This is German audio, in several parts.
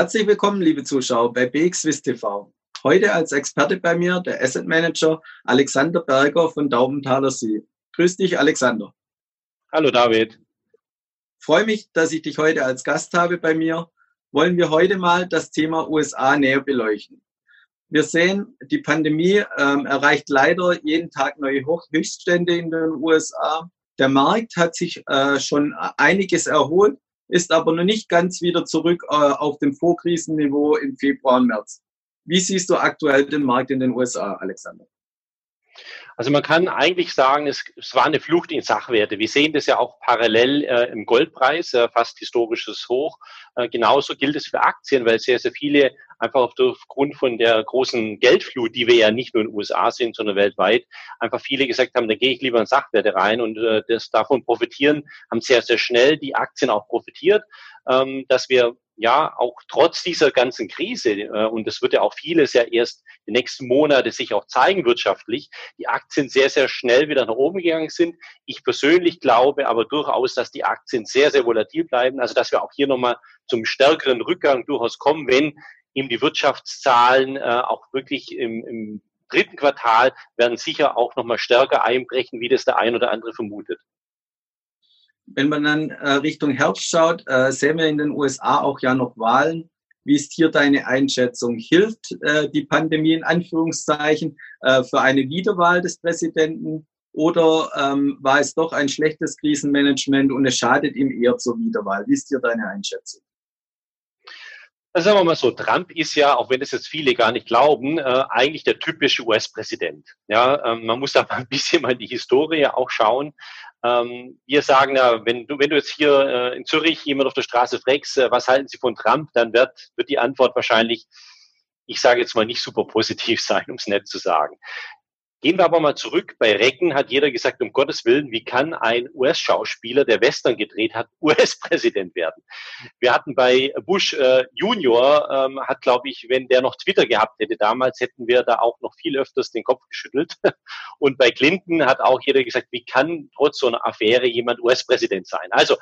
Herzlich willkommen, liebe Zuschauer, bei BXWIS TV. Heute als Experte bei mir der Asset Manager Alexander Berger von Daubenthaler See. Grüß dich, Alexander. Hallo, David. Freue mich, dass ich dich heute als Gast habe bei mir. Wollen wir heute mal das Thema USA näher beleuchten. Wir sehen, die Pandemie ähm, erreicht leider jeden Tag neue Hoch Höchststände in den USA. Der Markt hat sich äh, schon einiges erholt, ist aber noch nicht ganz wieder zurück äh, auf dem Vorkrisenniveau im Februar und März. Wie siehst du aktuell den Markt in den USA, Alexander? Also man kann eigentlich sagen, es, es, war eine Flucht in Sachwerte. Wir sehen das ja auch parallel äh, im Goldpreis, äh, fast historisches Hoch. Äh, genauso gilt es für Aktien, weil sehr, sehr viele einfach aufgrund von der großen Geldflut, die wir ja nicht nur in den USA sind, sondern weltweit, einfach viele gesagt haben, da gehe ich lieber in Sachwerte rein und äh, das davon profitieren, haben sehr, sehr schnell die Aktien auch profitiert, ähm, dass wir ja auch trotz dieser ganzen Krise, äh, und das wird ja auch vieles ja erst die nächsten Monate sich auch zeigen wirtschaftlich, die Aktien sehr, sehr schnell wieder nach oben gegangen sind. Ich persönlich glaube aber durchaus, dass die Aktien sehr, sehr volatil bleiben, also dass wir auch hier nochmal zum stärkeren Rückgang durchaus kommen, wenn eben die Wirtschaftszahlen äh, auch wirklich im, im dritten Quartal werden sicher auch nochmal stärker einbrechen, wie das der ein oder andere vermutet. Wenn man dann äh, Richtung Herbst schaut, äh, sehen wir in den USA auch ja noch Wahlen. Wie ist hier deine Einschätzung? Hilft äh, die Pandemie in Anführungszeichen äh, für eine Wiederwahl des Präsidenten oder ähm, war es doch ein schlechtes Krisenmanagement und es schadet ihm eher zur Wiederwahl? Wie ist hier deine Einschätzung? Also sagen wir mal so, Trump ist ja, auch wenn das jetzt viele gar nicht glauben, äh, eigentlich der typische US-Präsident. Ja, ähm, man muss da mal ein bisschen mal in die Historie auch schauen. Ähm, wir sagen ja, wenn du, wenn du jetzt hier äh, in Zürich jemand auf der Straße fragst, äh, was halten Sie von Trump, dann wird, wird die Antwort wahrscheinlich, ich sage jetzt mal nicht super positiv sein, um es nett zu sagen. Gehen wir aber mal zurück. Bei Recken hat jeder gesagt, um Gottes Willen, wie kann ein US-Schauspieler, der Western gedreht hat, US-Präsident werden? Wir hatten bei Bush äh, Junior, ähm, hat, glaube ich, wenn der noch Twitter gehabt hätte damals, hätten wir da auch noch viel öfters den Kopf geschüttelt. Und bei Clinton hat auch jeder gesagt, wie kann trotz so einer Affäre jemand US-Präsident sein? Also,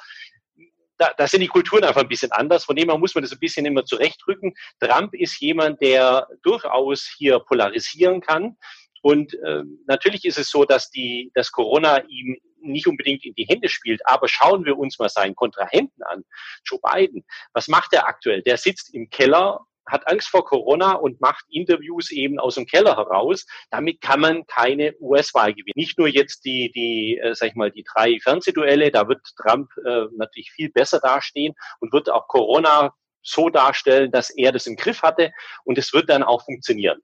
da, da sind die Kulturen einfach ein bisschen anders. Von dem her muss man das ein bisschen immer zurechtrücken. Trump ist jemand, der durchaus hier polarisieren kann. Und äh, natürlich ist es so, dass die, dass Corona ihm nicht unbedingt in die Hände spielt, aber schauen wir uns mal seinen Kontrahenten an. Joe Biden, was macht er aktuell? Der sitzt im Keller, hat Angst vor Corona und macht Interviews eben aus dem Keller heraus. Damit kann man keine US-Wahl gewinnen. Nicht nur jetzt die, die, äh, sag ich mal, die drei Fernsehduelle, da wird Trump äh, natürlich viel besser dastehen und wird auch Corona so darstellen, dass er das im Griff hatte und es wird dann auch funktionieren.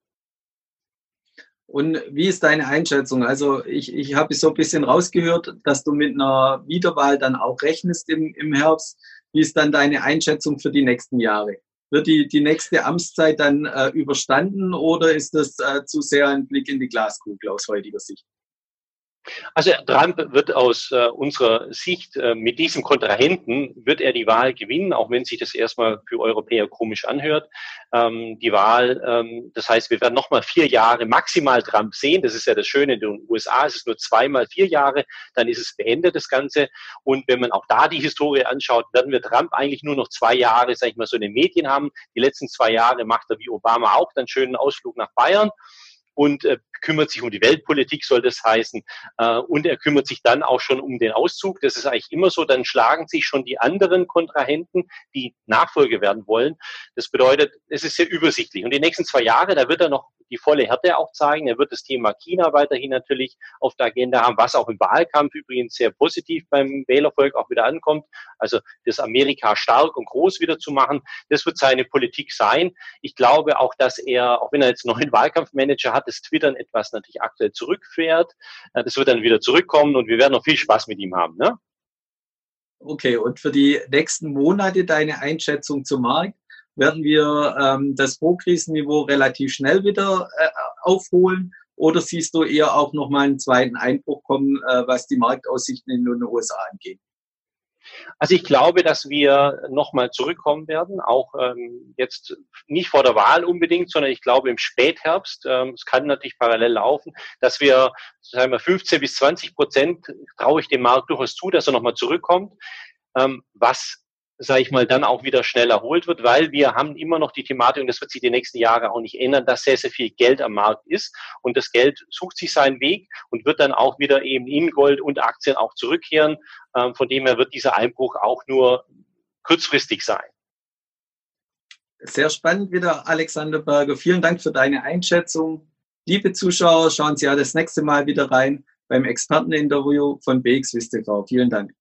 Und wie ist deine Einschätzung? Also ich, ich habe so ein bisschen rausgehört, dass du mit einer Wiederwahl dann auch rechnest im, im Herbst. Wie ist dann deine Einschätzung für die nächsten Jahre? Wird die, die nächste Amtszeit dann äh, überstanden oder ist das äh, zu sehr ein Blick in die Glaskugel aus heutiger Sicht? Also Trump wird aus äh, unserer Sicht äh, mit diesem Kontrahenten wird er die Wahl gewinnen, auch wenn sich das erstmal für Europäer komisch anhört. Ähm, die Wahl, ähm, das heißt, wir werden nochmal vier Jahre maximal Trump sehen. Das ist ja das Schöne in den USA. Es ist nur zweimal vier Jahre, dann ist es beendet das Ganze. Und wenn man auch da die Historie anschaut, werden wir Trump eigentlich nur noch zwei Jahre, sag ich mal, so in den Medien haben. Die letzten zwei Jahre macht er wie Obama auch dann schönen Ausflug nach Bayern und äh, kümmert sich um die Weltpolitik, soll das heißen. Äh, und er kümmert sich dann auch schon um den Auszug. Das ist eigentlich immer so. Dann schlagen sich schon die anderen Kontrahenten, die Nachfolge werden wollen. Das bedeutet, es ist sehr übersichtlich. Und die nächsten zwei Jahre, da wird er noch die volle Härte auch zeigen. Er wird das Thema China weiterhin natürlich auf der Agenda haben, was auch im Wahlkampf übrigens sehr positiv beim Wählervolk auch wieder ankommt. Also das Amerika stark und groß wieder zu machen, das wird seine Politik sein. Ich glaube auch, dass er, auch wenn er jetzt einen Wahlkampfmanager hat, das Twittern etwas natürlich aktuell zurückfährt. Äh, das wird dann wieder zurückkommen und wir werden noch viel Spaß mit ihm haben. Ne? Okay, und für die nächsten Monate deine Einschätzung zum Markt? Werden wir ähm, das Vorkrisenniveau relativ schnell wieder äh, aufholen? Oder siehst du eher auch nochmal einen zweiten Einbruch kommen, äh, was die Marktaussichten in den USA angeht? Also ich glaube, dass wir nochmal zurückkommen werden, auch ähm, jetzt nicht vor der Wahl unbedingt, sondern ich glaube im Spätherbst, ähm, es kann natürlich parallel laufen, dass wir, sagen wir 15 bis 20 Prozent traue ich dem Markt durchaus zu, dass er nochmal zurückkommt. Ähm, was sage ich mal, dann auch wieder schnell erholt wird, weil wir haben immer noch die Thematik, und das wird sich die nächsten Jahre auch nicht ändern, dass sehr, sehr viel Geld am Markt ist und das Geld sucht sich seinen Weg und wird dann auch wieder eben in Gold und Aktien auch zurückkehren. Ähm, von dem her wird dieser Einbruch auch nur kurzfristig sein. Sehr spannend wieder, Alexander Berger. Vielen Dank für deine Einschätzung. Liebe Zuschauer, schauen Sie ja das nächste Mal wieder rein beim Experteninterview von BXWIST TV. Vielen Dank.